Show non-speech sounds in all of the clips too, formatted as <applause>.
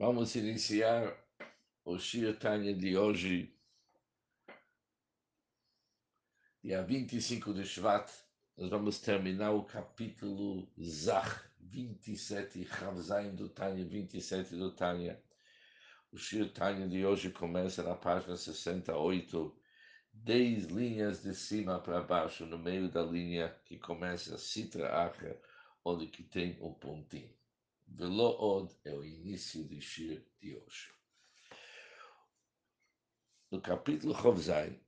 Vamos iniciar o Shir Tanya de hoje, dia 25 de Shvat. Nós vamos terminar o capítulo Zach 27, Chavzain do Tanya, 27 do Tanya. O Shir Tanya de hoje começa na página 68, 10 linhas de cima para baixo, no meio da linha que começa Sitra Acha, onde que tem um pontinho. Velo é o início do Shir de hoje. No capítulo Chovzai,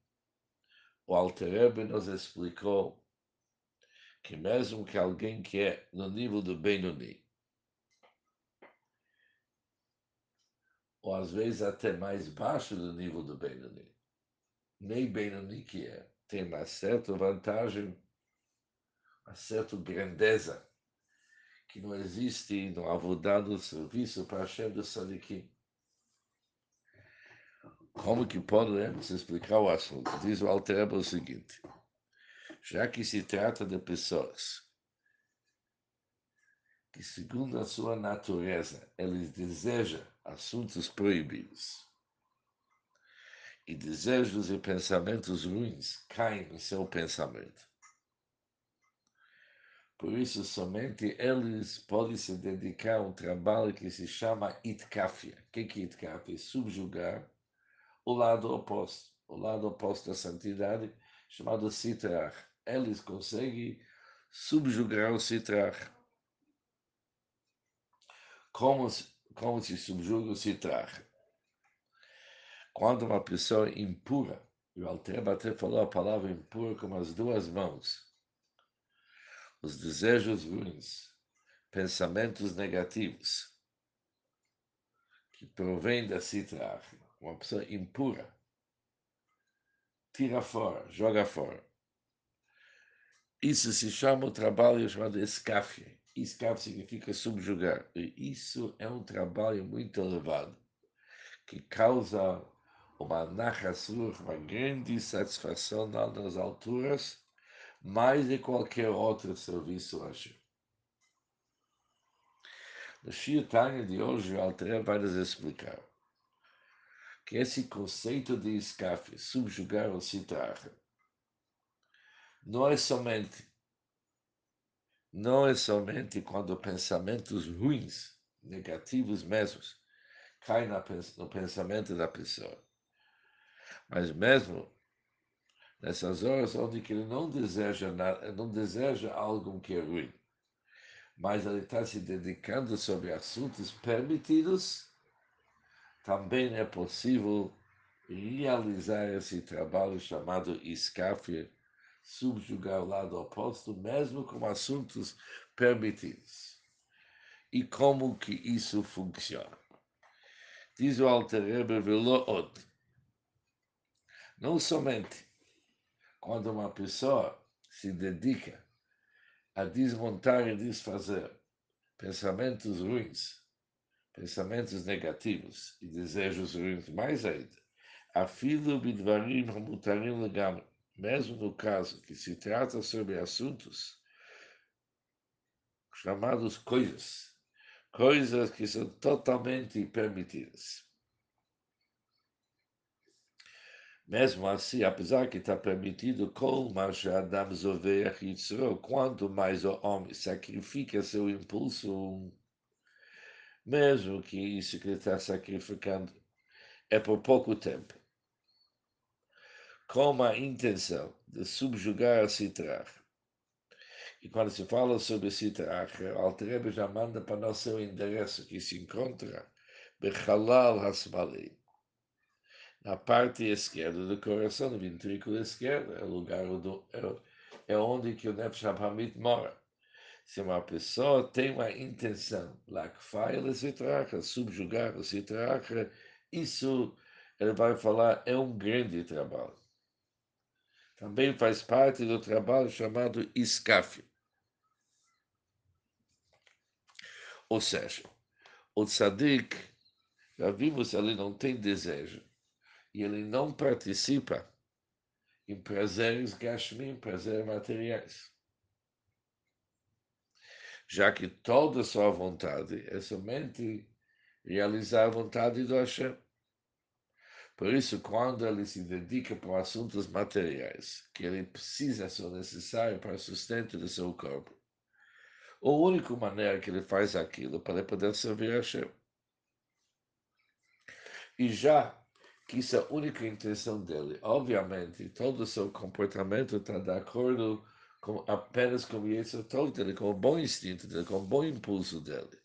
o Alterebe nos explicou que mesmo que alguém que é no nível do Benoni, ou às vezes até mais baixo do nível do Benoni, nem Benoni que é, tem uma certa vantagem, uma certa grandeza que não existe no avodá do serviço para Hashem do Sadikim. Como que podemos explicar o assunto? Diz o Altereba o seguinte, já que se trata de pessoas que, segundo a sua natureza, eles desejam assuntos proibidos, e desejos e pensamentos ruins caem no seu pensamento. Por isso, somente eles podem se dedicar a um trabalho que se chama itkafia. O que é itkafia? Subjugar o lado oposto, o lado oposto da santidade, chamado sitrach. Eles conseguem subjugar o sitrach. Como, como se subjuga o sitrach? Quando uma pessoa impura, o Altreba até falou a palavra impura com as duas mãos, os desejos ruins, pensamentos negativos, que provém da citra, uma pessoa impura, tira fora, joga fora. Isso se chama o trabalho chamado escafe. Escafe significa subjugar. E isso é um trabalho muito elevado, que causa uma nachasur, uma grande satisfação nas alturas, mais de qualquer outro serviço hoje. No Shir Tanya de hoje, o Alter vai nos explicar que esse conceito de escafe, subjugar o citar, não é somente não é somente quando pensamentos ruins, negativos mesmos, caem no pensamento da pessoa, mas mesmo nessas horas onde ele não deseja nada, não deseja algo que é ruim, mas ele está se dedicando sobre assuntos permitidos, também é possível realizar esse trabalho chamado escafe, subjugar o lado oposto, mesmo com assuntos permitidos. E como que isso funciona? Diz o Alter Rebbe Velood, não somente quando uma pessoa se dedica a desmontar e desfazer pensamentos ruins, pensamentos negativos e desejos ruins, mais ainda, a filo bidvarim mutarim legam, mesmo no caso que se trata sobre assuntos chamados coisas, coisas que são totalmente permitidas. Mesmo assim, apesar que está permitido, quanto mais o homem sacrifica seu impulso, mesmo que isso que ele está sacrificando é por pouco tempo, com a intenção de subjugar a Citrach. E quando se fala sobre Citrach, o Altrebe já manda para nós seu endereço que se encontra Bechalal Hasmalim na parte esquerda do coração, no ventrículo esquerdo, é o lugar do, é, é onde que o Nefesh Hamid mora. Se uma pessoa tem uma intenção, lakfail se traca, subjugar se traca, isso ele vai falar é um grande trabalho. Também faz parte do trabalho chamado escafe. Ou seja, o tzadik, já vimos, ele não tem desejo e ele não participa em prazeres gashmim, prazeres materiais. Já que toda sua vontade é somente realizar a vontade do Hashem. Por isso, quando ele se dedica para assuntos materiais, que ele precisa, são necessários para o sustento do seu corpo, a única maneira que ele faz aquilo para poder servir a Hashem. E já que isso é a única intenção dele, obviamente, todo o seu comportamento está de acordo com, apenas com o Yetzer dele, com o bom instinto dele, com o bom impulso dele.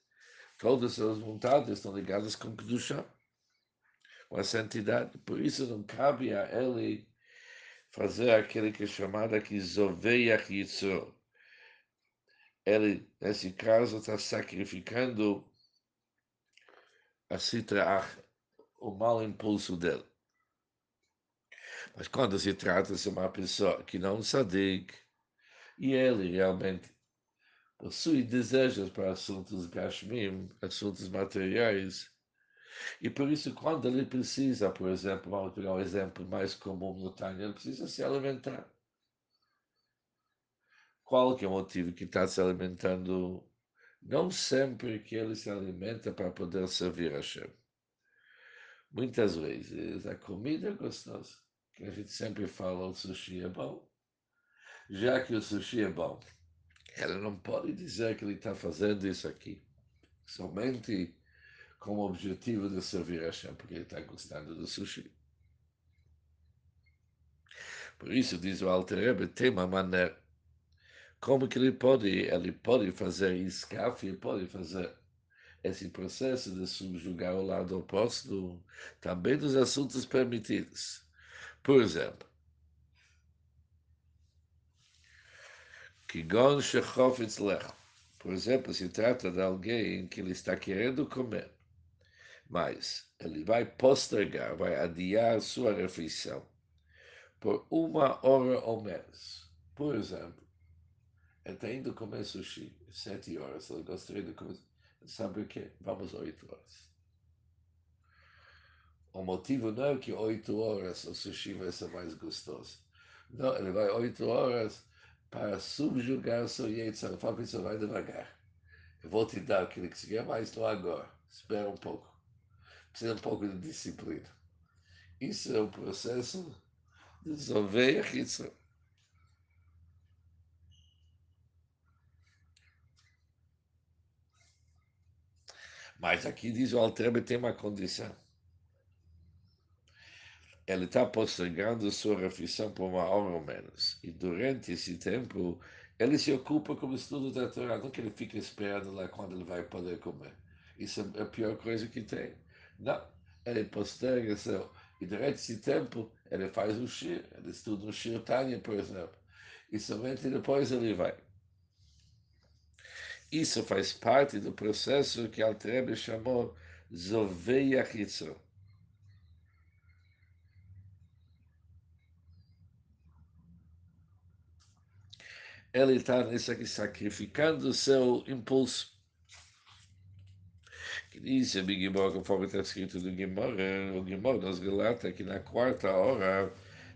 Todas as suas vontades estão ligadas com Kedusha com a santidade. Por isso não cabe a ele fazer aquele que é chamado aqui Zoveach Yitzro. Ele, nesse caso, está sacrificando a Sitraach, o mau impulso dele. Mas quando se trata de uma pessoa que não sabe e ele realmente possui desejos para assuntos gashmim, assuntos materiais, e por isso, quando ele precisa, por exemplo, vamos pegar um exemplo mais comum no Tânia, ele precisa se alimentar. Qual que é o motivo que está se alimentando? Não sempre que ele se alimenta para poder servir a Hashem. Muitas vezes a comida é gostosa, que a gente sempre fala, o sushi é bom. Já que o sushi é bom, ele não pode dizer que ele está fazendo isso aqui. Somente com o objetivo de servir a Hashem, porque ele está gostando do sushi. Por isso, diz o Alter Rebbe, tem uma maneira. Como que ele pode, ele pode fazer escafe, pode fazer esse processo de subjugar o lado oposto também dos assuntos permitidos. Por exemplo, Kigon Shechofetz Lech. Por exemplo, se trata de alguém que ele está querendo comer mas ele vai postergar, vai adiar sua refeição por uma hora ou menos. Por exemplo, ele está indo comer sushi sete horas, ele gostaria de comer. Sabe o que? Vamos oito horas. O motivo não é que oito horas o sushi vai ser mais gostoso. Não, ele vai oito horas para subjugar seu Yetzirah. Fala, vai devagar. Eu vou te dar aquilo que você quer, mas não agora. Espera um pouco precisa um pouco de disciplina. Isso é o processo de resolver a Mas aqui diz o Altrebe tem uma condição. Ele está postergando sua refeição por uma hora ou menos. E durante esse tempo, ele se ocupa com o estudo da Torá. Não que ele fique esperando lá quando ele vai poder comer. Isso é a pior coisa que tem. Não, ele posterga seu. E durante esse tempo, ele faz o shir, ele estuda o shir Tanya, por exemplo. E somente depois ele vai. Isso faz parte do processo que Altrebe chamou Zovei Achitzo. Ele está nisso aqui sacrificando o seu impulso que diz a Gimor, conforme está escrito no Gimor, o Gimor nos relata que na quarta hora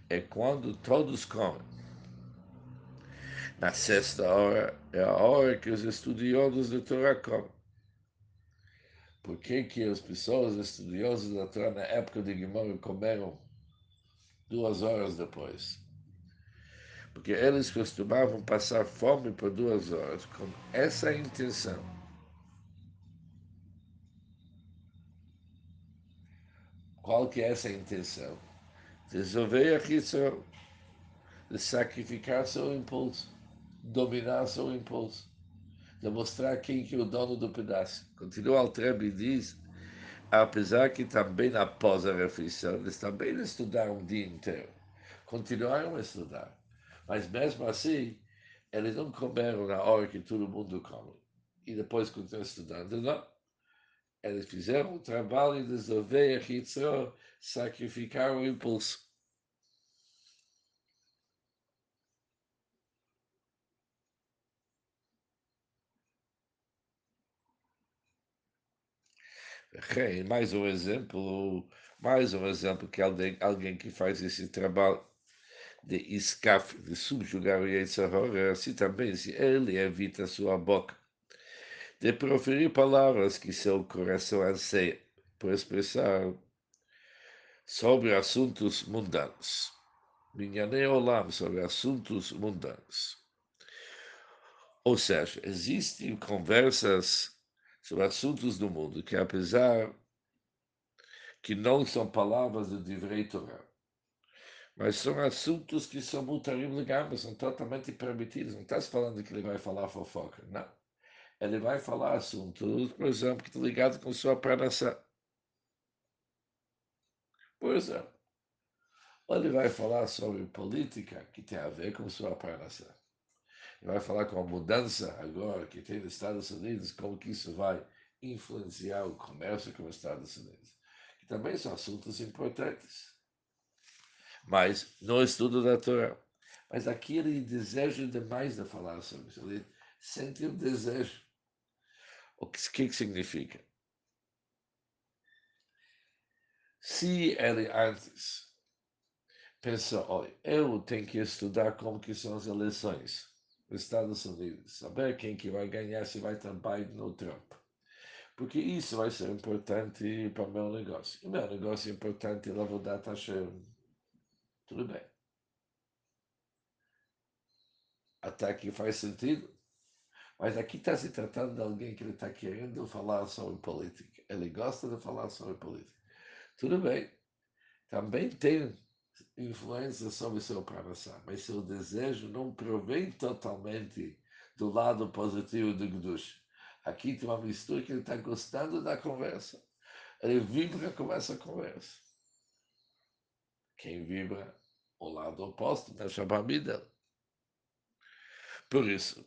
é quando todos comem. Na sexta hora é a hora que os estudiosos da Torá comem. Por que, que as pessoas estudiosas da Torá na época de Gimor comeram duas horas depois? Porque eles costumavam passar fome por duas horas com essa intenção Qual que é essa intenção? Resolver a questão de sacrificar seu impulso, dominar seu impulso, demonstrar quem que é o dono do pedaço. Continua Altrebe e diz, apesar que também após a refeição, eles também estudaram o dia inteiro, continuaram a estudar, mas mesmo assim, eles não comeram na hora que todo mundo come, e depois continuam estudando, não eles fizeram o trabalho de resolver a Yitzhak, sacrificar o impulso. Okay, mais um exemplo, mais um exemplo que alguém, alguém que faz esse trabalho de escape, de subjugar o Yetzirah, assim também, se ele evita sua boca de proferir palavras que seu coração anseia por expressar sobre assuntos mundanos. Minyanei Olam, sobre assuntos mundanos. Ou seja, existem conversas sobre assuntos do mundo que, apesar que não são palavras do Divrei mas são assuntos que são mutarim legal, são totalmente permitidos. Não está falando que ele vai falar fofoca, não. Ele vai falar assuntos, por exemplo, que estão ligados com sua pranação. Por exemplo, ele vai falar sobre política que tem a ver com sua pranação. Ele vai falar com a mudança agora que tem nos Estados Unidos, como que isso vai influenciar o comércio com os Estados Unidos. Que também são assuntos importantes. Mas no estudo da Torá. Mas aqui ele deseja demais de falar sobre isso. Ele sente o desejo. O que, que significa? Se ele antes pensou, olha, eu tenho que estudar como que são as eleições nos Estados Unidos, saber quem que vai ganhar, se vai ter Biden ou Trump. Porque isso vai ser importante para o meu negócio. E meu negócio é importante, lá vou dar taxa. Tudo bem. Até aqui faz sentido. Mas aqui está se tratando de alguém que ele está querendo falar sobre política. Ele gosta de falar sobre política. Tudo bem. Também tem influência sobre seu coração, mas seu desejo não provém totalmente do lado positivo do Gdush. Aqui tem uma mistura que ele está gostando da conversa. Ele vibra com essa conversa. Quem vibra o lado oposto na Shabbat Por isso,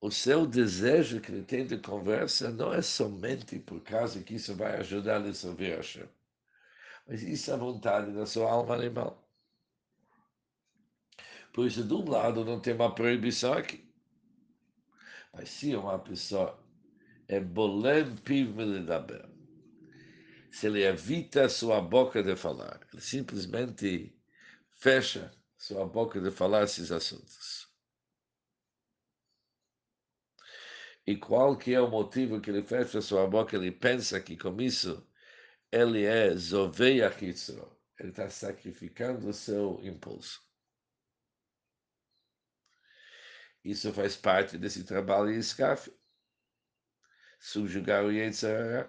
o seu desejo que ele tem de conversa não é somente por causa que isso vai ajudar a servir a Hashem, mas isso é a vontade da sua alma animal. Por isso, de um lado, não tem uma proibição aqui. Mas se uma pessoa é bolem piv melidaber, se ele evita sua boca de falar, ele simplesmente fecha sua boca de falar esses assuntos. E qual que é o motivo que ele fecha sua boca? Ele pensa que com isso ele é Zoveia Hitzro. Ele está sacrificando o seu impulso. Isso faz parte desse trabalho em escafe. Subjugar o Yetzirah.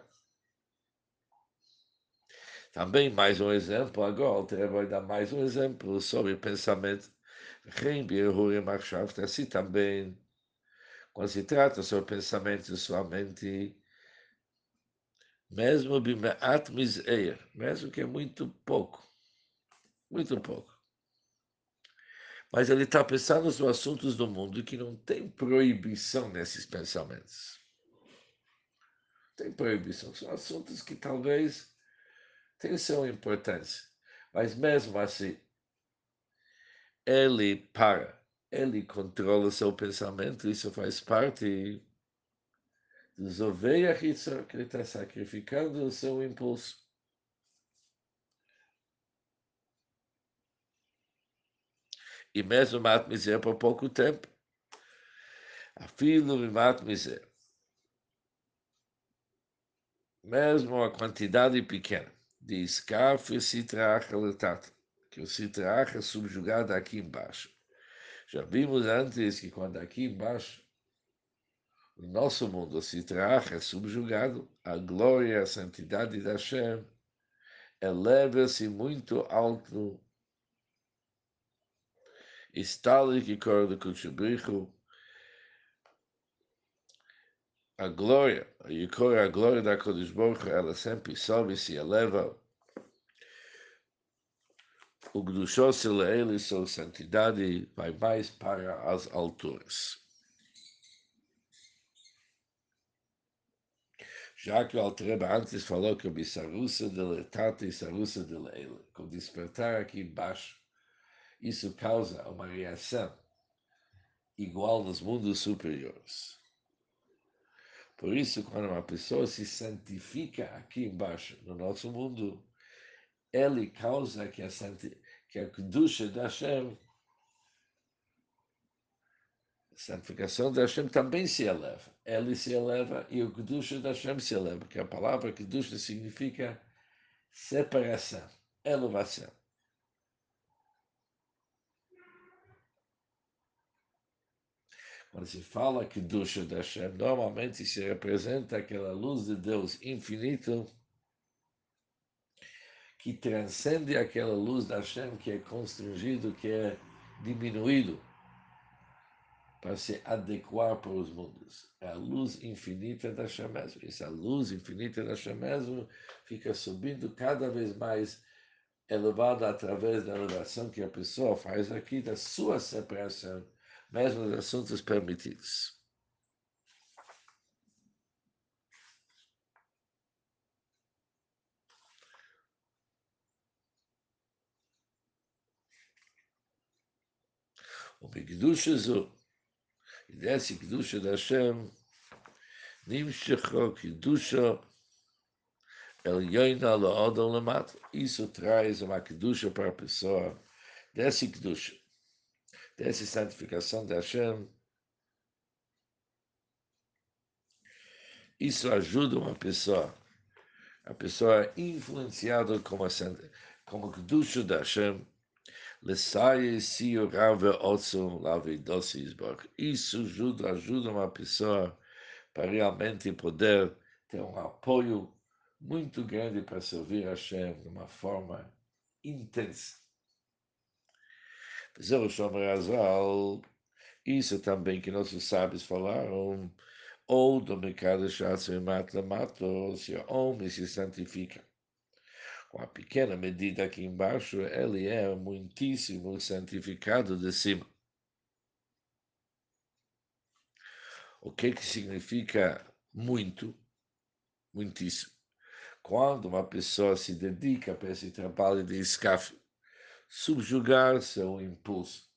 Também mais um exemplo agora, ele vai dar mais um exemplo sobre pensamento. Assim também quando se trata sobre pensamentos sua mente, mesmo bimeat mesmo que é muito pouco, muito pouco. Mas ele está pensando sobre assuntos do mundo que não tem proibição nesses pensamentos. Tem proibição, são assuntos que talvez tenham sua importância. Mas mesmo assim, ele para ele controla seu pensamento, isso faz parte Zoveia que ele está sacrificando o seu impulso. E mesmo mat miser por pouco tempo. A filho me mat miser. Mesmo a quantidade pequena de escafo e citracha letata, que o citracha é subjugado aqui embaixo já vimos antes que quando aqui embaixo o nosso mundo se traz é subjugado, a glória, a santidade da Hashem eleva-se muito alto. Estale que corda Kutchubrichu, a glória, a glória da Kodesh Baruch ela sempre sobe se eleva o Gdushos ele, sua santidade, vai mais para as alturas. Já que o Altreba antes falou que o Bissarusa de Letata e Sarusa de Leila, com despertar aqui embaixo, isso causa uma reação igual nos mundos superiores. Por isso, quando uma pessoa se santifica aqui embaixo, no nosso mundo, ele causa que a, santi, que a Kedusha da Hashem santificação de Hashem também se eleva. Ele se eleva e o Kedusha de Hashem se eleva, porque a palavra Kedusha significa separação, elevação. Quando se fala Kedusha de Hashem, normalmente se representa aquela luz de Deus infinito que transcende aquela luz da Hashem que é constrangido, que é diminuído para se adequar para os mundos. É a luz infinita da mesmo. Essa luz infinita da mesmo fica subindo cada vez mais elevada através da elevação que a pessoa faz aqui, da sua separação, mesmo dos assuntos permitidos. O Begdusha Zu, e desse Kedusha da Hashem, Nimshecho Kedusha El Yoina Lo'odon Lamat. Isso traz uma Kedusha para a pessoa, desse Kedusha, dessa santificação da Hashem. Isso ajuda uma pessoa, a pessoa é influenciada como, como Kedusha da Hashem, isso ajuda, ajuda uma pessoa para realmente poder ter um apoio muito grande para servir a Hashem de uma forma intensa. Isso também que nossos sábios falaram, ou do mercado de mata mato, se o homem se santifica com a pequena medida aqui embaixo, ele é muitíssimo santificado de cima. O que, que significa muito? Muitíssimo. Quando uma pessoa se dedica para esse trabalho de escafe, subjugar seu impulso,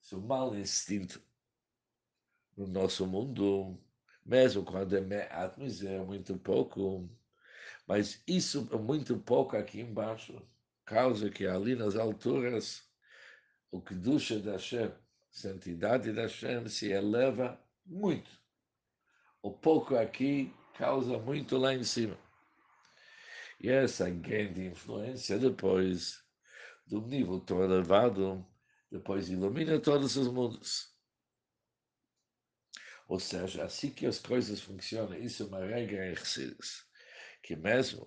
seu mau instinto no nosso mundo, mesmo quando é atmosfera muito pouco, mas isso é muito pouco aqui embaixo, causa que ali nas alturas o Kedusha da Hashem, santidade da Hashem se eleva muito. O pouco aqui causa muito lá em cima. E essa grande influência depois do nível tão elevado, depois ilumina todos os mundos. Ou seja, assim que as coisas funcionam, isso é uma regra em Chassidus que mesmo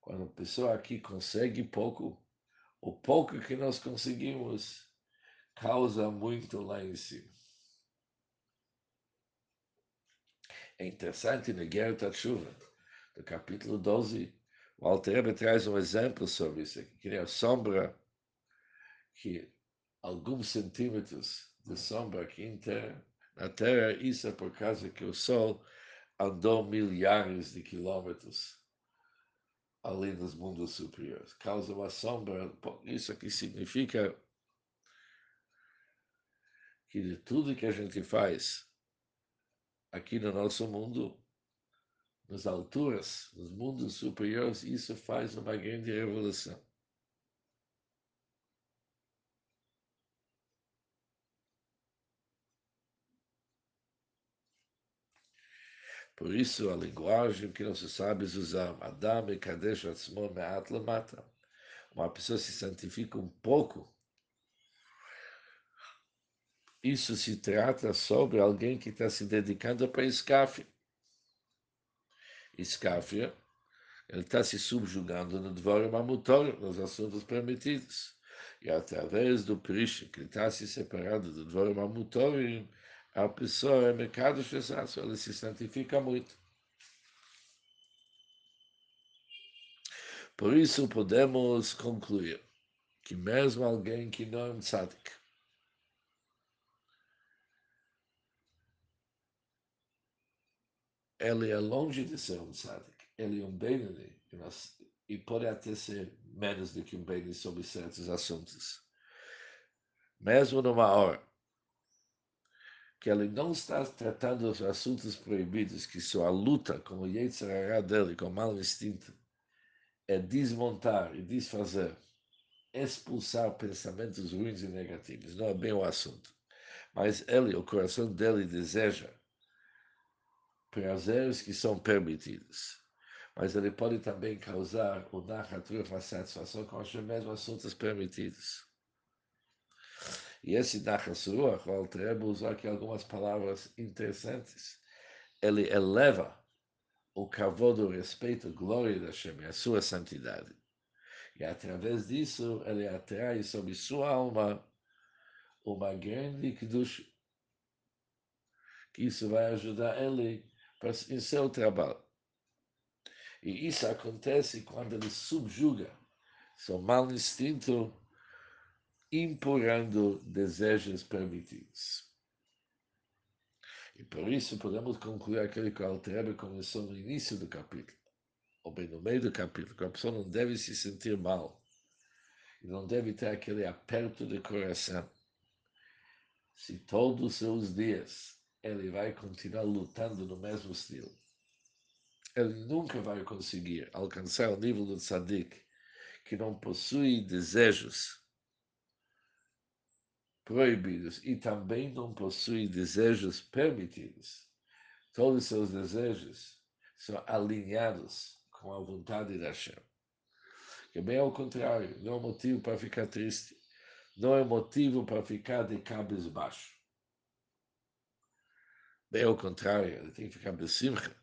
quando a pessoa aqui consegue pouco, o pouco que nós conseguimos causa muito lá em cima. É interessante na Guerra Chuva, do capítulo 12, o Alter traz um exemplo sobre isso, que é a sombra, que alguns centímetros de sombra aqui em terra, na Terra, isso é por causa que o Sol andou milhares de quilômetros ali nos mundos superiores. Causa uma sombra. Isso aqui significa que de tudo que a gente faz aqui no nosso mundo, nas alturas, nos mundos superiores, isso faz uma grande revolução. Por isso, a linguagem que nossos sábios usam, Adam e Kadesh Atzmo Me'at Lamata, uma pessoa se santifica um pouco, isso se trata sobre alguém que está se dedicando para escafe. Escafe, ele está se subjugando no Dvorim Amutor, nos assuntos permitidos. E através do Prish, que está se separando do Dvorim Amutorim, a pessoa é mercado chesaço, ela se santifica muito. Por isso podemos concluir que mesmo alguém que não é um tzadik, ele é longe de ser um tzadik, ele é um Benini, e pode até ser menos do que um Benini sobre certos assuntos. Mesmo numa hora que ele não está tratando os assuntos proibidos, que sua luta com o Yetzirah dele, com o mal instinto, é desmontar e desfazer, expulsar pensamentos ruins e negativos. Não é bem o assunto. Mas ele, o coração dele deseja prazeres que são permitidos. Mas ele pode também causar o narratura uma satisfação com os mesmos assuntos permitidos. E esse Nachasuruach, o Altrebo usou aqui algumas palavras interessantes. Ele eleva o cavalo do respeito, glória da Hashem, a sua santidade. E através disso, ele atrai sobre sua alma uma grande que isso vai ajudar ele em seu trabalho. E isso acontece quando ele subjuga seu mal instinto, empurrando desejos permitidos. E por isso podemos concluir aquele que o Altrebe começou no início do capítulo, ou bem no meio do capítulo, que a pessoa não deve se sentir mal, e não deve ter aquele aperto de coração. Se todos os seus dias ele vai continuar lutando no mesmo estilo. Ele nunca vai conseguir alcançar o nível do tzadik que não possui desejos proibidos e também não possui desejos permitidos. Todos os seus desejos são alinhados com a vontade da Hashem. Que bem ao contrário, não é motivo para ficar triste, não é motivo para ficar de cabeça baixo. Bem ao contrário, ele tem que ficar besimcha.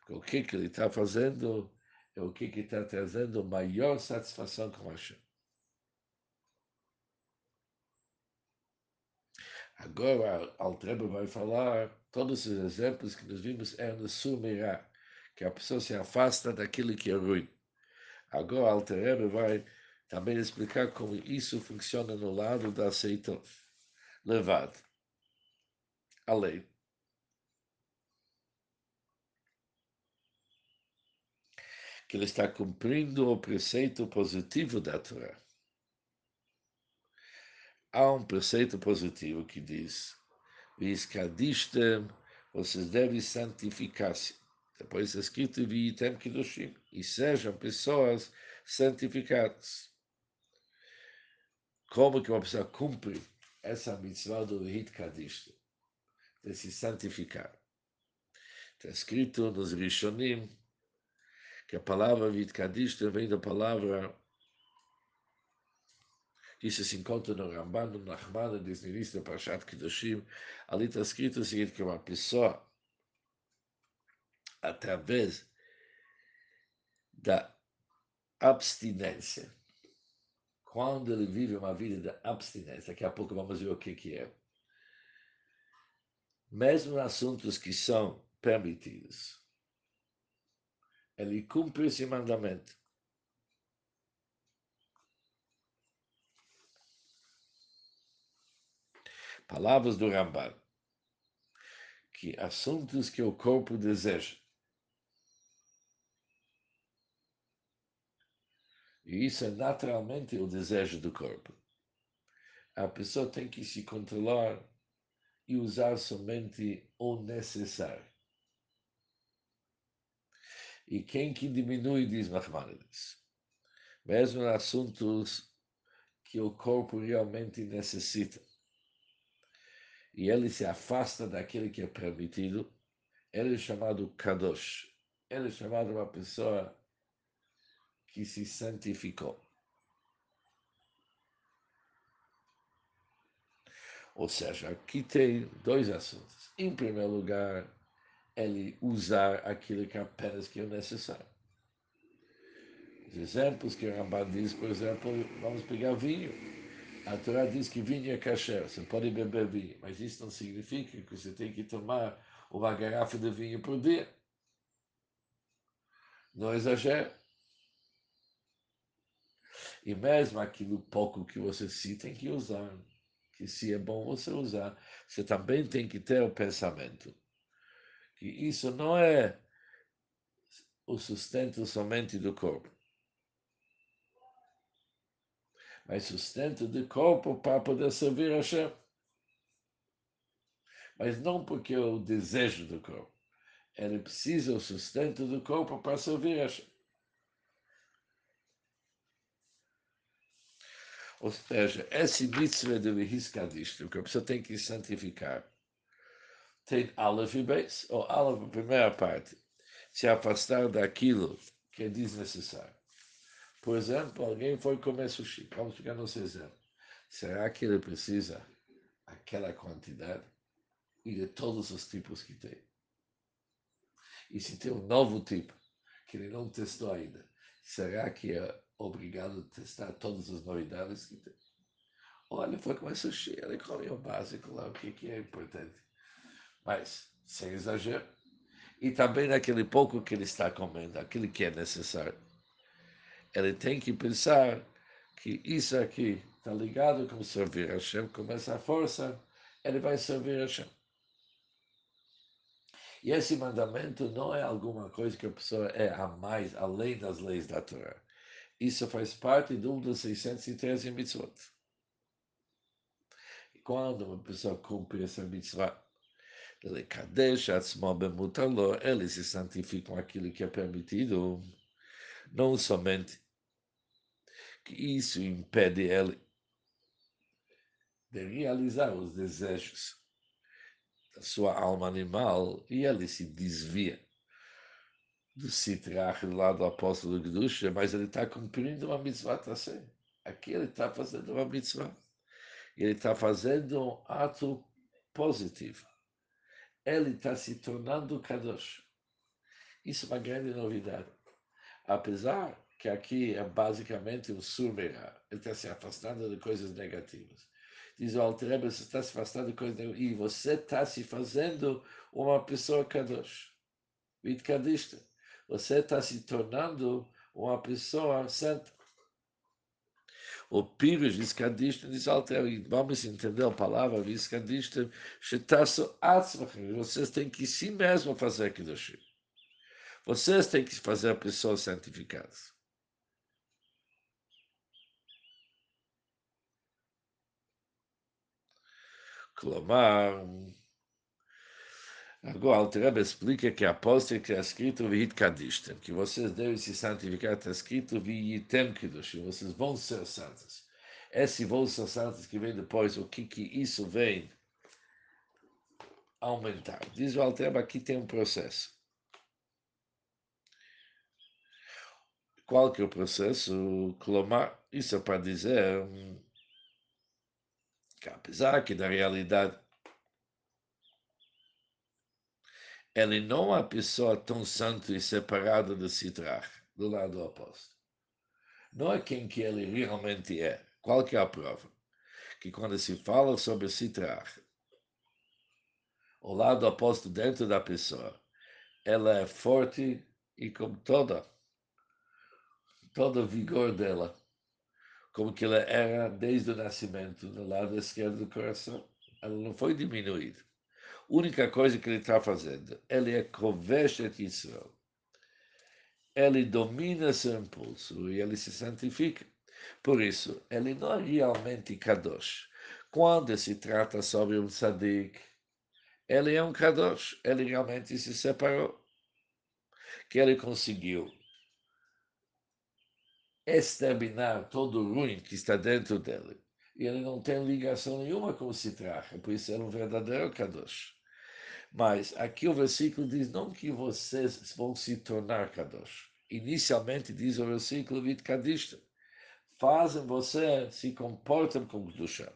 Porque o que, que ele está fazendo é o que está trazendo maior satisfação com Hashem. Agora, Altreba vai falar todos os exemplos que nós vimos é no Sumirá, que a pessoa se afasta daquilo que é ruim. Agora, Altreba vai também explicar como isso funciona no lado da aceitação. Levado. Além que ele está cumprindo o preceito positivo da Torá. Há um preceito positivo que diz: Viscadistem, vocês devem santificar-se. Depois está escrito: Viitem Kiddushim, e sejam pessoas santificadas. Como que uma pessoa cumpre essa mitzvah do Vihit Kadishtem, de se santificar? Está escrito nos Rishonim que a palavra Vitkadishta vem da palavra isso se encontra no Ramban, no Nachman, diz no início da Parashat Kedoshim, ali está escrito o seguinte, que uma pessoa, através da abstinência, quando ele vive uma vida de abstinência, daqui a pouco vamos ver o que, que é, mesmo assuntos que são permitidos, ele cumpre esse mandamento. Palavras do Ramban, que assuntos que o corpo deseja. E isso é naturalmente o desejo do corpo. A pessoa tem que se controlar e usar somente o necessário. E quem que diminui, diz Nachmanides, mesmo assuntos que o corpo realmente necessita, e ele se afasta daquele que é permitido, ele é chamado Kadosh, ele é chamado uma pessoa que se santificou. Ou seja, aqui tem dois assuntos. Em primeiro lugar, ele usar aquilo que apenas que é necessário. Os exemplos que o Ramban diz, por exemplo, vamos pegar vinho. A Torá diz que vinho é kasher, você pode beber vinho, mas isso não significa que você tem que tomar uma garrafa de vinho por dia. Não exagere. E mesmo aquilo pouco que você se tem que usar, que se é bom você usar, você também tem que ter o pensamento que isso não é o sustento somente do corpo, mas sustento do corpo para poder servir a Hashem. Mas não porque é o desejo do corpo. Ele precisa o sustento do corpo para servir a Hashem. Ou seja, esse mitzvah de Vihiskadishtim, que a pessoa tem que santificar, tem Aleph e Beis, ou Aleph, a primeira parte, se afastar daquilo que é desnecessário. Por exemplo, alguém foi comer sushi, vamos ficar nesse exemplo. Será que ele precisa aquela quantidade e de todos os tipos que tem? E se tem um novo tipo, que ele não testou ainda, será que é obrigado a testar todas as novidades que tem? Olha, foi comer sushi, ele come o básico lá, o que, que é importante. Mas, sem exagero. E também naquele pouco que ele está comendo, aquilo que é necessário. Ele tem que pensar que isso aqui está ligado com servir a Hashem, com essa força, ele vai servir a Hashem. E esse mandamento não é alguma coisa que a pessoa é a mais, além das leis da Torá. Isso faz parte de um dos 613 mitzvot. E quando uma pessoa cumpre essa mitzvah, ele kadesh ele se santifica com aquilo que é permitido, não somente que isso impede ele de realizar os desejos da sua alma animal e ele se desvia do Sitrach do lado do apóstolo Gdusha, mas ele está cumprindo uma mitzvah assim. Aqui ele está fazendo uma mitzvah. Ele está fazendo um ato positivo. Ele está se tornando Kadosh. Isso é uma grande novidade. Apesar que aqui é basicamente um surveira, ele está se afastando de coisas negativas. Diz o Altrebe, você está se afastando de coisas negativas, e você está se fazendo uma pessoa Kadosh. Vitkadista você está se tornando uma pessoa santa. O Pires Viscadista diz alter, vamos entender a palavra Viscadista, vocês têm que si mesmo fazer aquilo. Vocês têm que fazer pessoas santificadas. Clamar, Agora, o Alter explica que após que está escrito Vihit Kadishtem, que vocês devem se santificar, está escrito Vihitem Kiddushim, vocês vão ser santos. Esse vão ser santos que vem depois, o que, que isso vem aumentar. Diz o Alter aqui tem um processo. Qual que é o processo? Isso é para dizer que apesar que na realidade ele não é uma pessoa tão santa e separada do Sitrach, do lado oposto. Não é quem que ele realmente é. Qual que é a prova? Que quando se fala sobre Sitrach, o lado oposto dentro da pessoa, ela é forte e com toda, todo o vigor dela, como que ela era desde o nascimento, no lado esquerdo do coração. Ela não foi diminuída única coisa que ele está fazendo, ele é Koveshet Israel. Ele domina seu impulso e ele se santifica. Por isso, ele não é realmente Kadosh. Quando se trata sobre um tzadik, ele é um Kadosh. Ele realmente se separou. Que ele conseguiu exterminar todo o ruim que está dentro dele. E ele não tem ligação nenhuma com o Sitrach. Por isso, é um verdadeiro Kadosh. Mas aqui o versículo diz não que vocês vão se tornar Kadosh. Inicialmente diz o versículo Vit Kadishta. Fazem você, se comportam com Kedusha.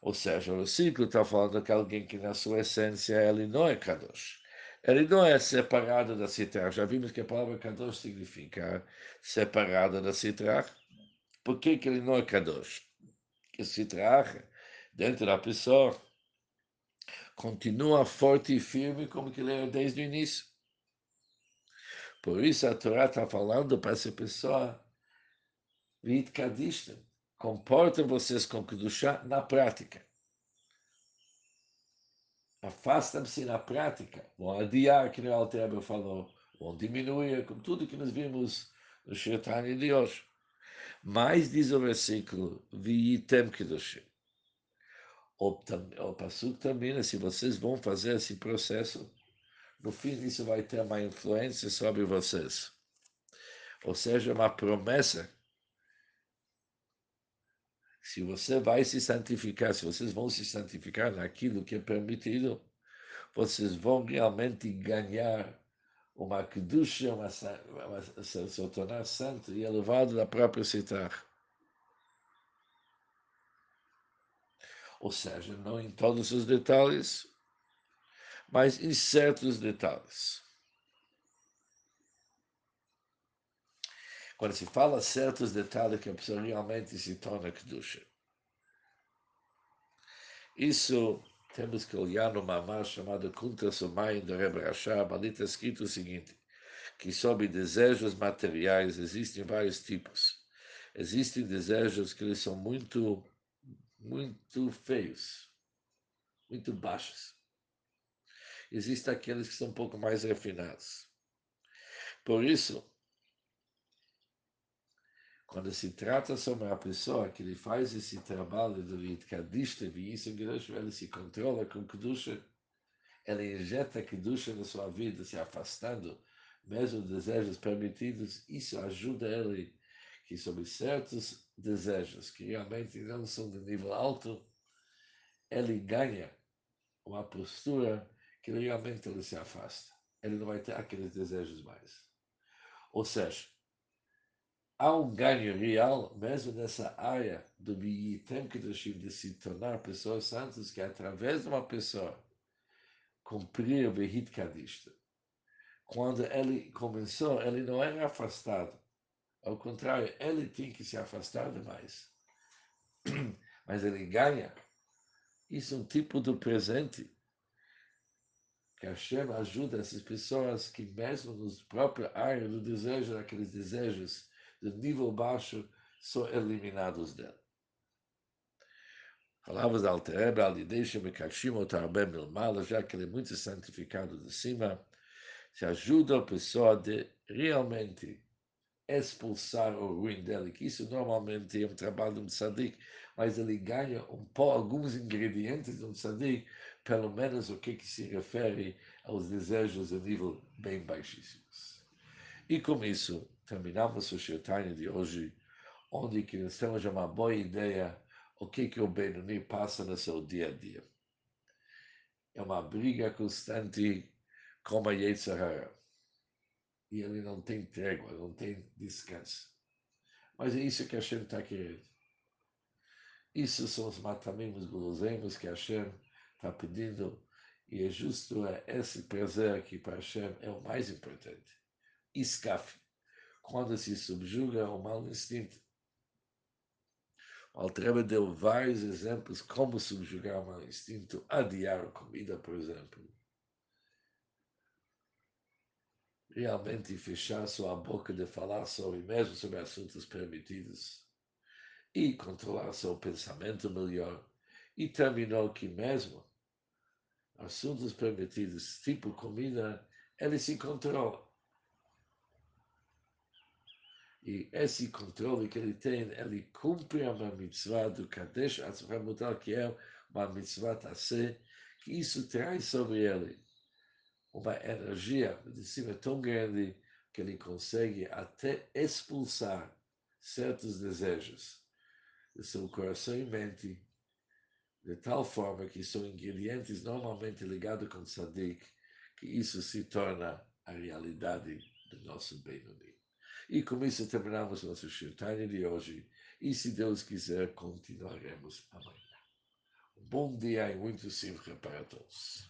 Ou seja, o versículo está falando que alguém que na sua essência ele não é Kadosh. Ele não é separado da Citra. Já vimos que a palavra Kadosh significa separado da Citra. Por que, que ele não é Kadosh? Que Citra, dentro da pessoa, continua forte e firme como que ele era desde o início. Por isso a Torá está falando para essa pessoa, Vit Kadishta, comportem vocês com Kedushá na prática. Afastam-se na prática, vão adiar, que o Alter falou, vão diminuir, como tudo que nós vimos no Shirtani de hoje. Mas diz o versículo, Viitem Kedushim o, o Passuk termina, se vocês vão fazer esse processo, no fim isso vai ter uma influência sobre vocês. Ou seja, uma promessa Se você vai se santificar, se vocês vão se santificar naquilo que é permitido, vocês vão realmente ganhar uma kedusha, uma, uma, se, se tornar santo e elevado da própria citar. Ou seja, não em todos os detalhes, mas em certos detalhes. Quando se fala certos detalhes que a pessoa realmente se torna kedusha. Isso temos que olhar no mamá chamado Kuntra Sumayim do Rebbe Rashab, ali está escrito o seguinte, que sobre desejos materiais existem vários tipos. Existem desejos que eles são muito, muito feios, muito baixos. Existem aqueles que são um pouco mais refinados. Por isso, quando se trata sobre uma pessoa que ele faz esse trabalho do Yitkadishta, e isso ele se controla com Kedusha, ele injeta Kedusha na sua vida, se afastando mesmo desejos permitidos, isso ajuda ele que sobre certos desejos que realmente não são de nível alto, ele ganha uma postura que realmente ele se afasta. Ele não vai ter aqueles desejos mais. Ou seja, há um ganho real, mesmo nessa área do Biyitem Kedoshim, de se tornar pessoas santas, que através de uma pessoa cumprir o Behit Kadishta. Quando ele começou, ele não era afastado. Ao contrário, ele tem que se afastar demais. <clears throat> Mas ele ganha. Isso é um tipo de presente que Hashem ajuda essas pessoas que mesmo nos própria área do desejo, aqueles desejos de nível baixo são eliminados dela. Palavras da Altereba, ali deixa me cachimo tarbe milmala, já que ele é muito santificado de cima, se ajuda a pessoa de realmente expulsar o ruim dele, que isso normalmente é um trabalho de um tzadik, mas ele ganha um pouco, alguns ingredientes de um tzadik, pelo menos o que, que se refere aos desejos a nível bem baixíssimos. E com isso, terminamos o Shirtanya de hoje, onde que nós temos uma boa ideia o que, que o Benoni passa no seu dia a dia. É uma briga constante com a Yetzirah. E ele não tem trégua, não tem descanso. Mas é isso que Hashem está querendo. Isso são os matamimos gulosemos que Hashem está pedindo. E é justo é esse prazer que para Hashem é o mais importante. Escafe quando se subjuga o mau instinto. O Altreba deu vários exemplos como subjugar o mau instinto, adiar comida, por exemplo. Realmente fechar sua boca de falar sobre, mesmo sobre assuntos permitidos. E controlar seu pensamento melhor. E terminou que mesmo assuntos permitidos, tipo comida, ele se controla. E esse controle que ele tem, ele cumpre uma mitzvah do Kadesh Atzvah que é uma mitzvah tassé, que isso traz sobre ele uma energia de cima tão grande que ele consegue até expulsar certos desejos do seu coração e mente, de tal forma que são ingredientes normalmente ligados com Sadiq, que isso se torna a realidade do nosso Benoni. E com isso terminamos nosso Shirtanya de hoje. E se Deus quiser, continuaremos amanhã. Um bom dia e muito simples para todos.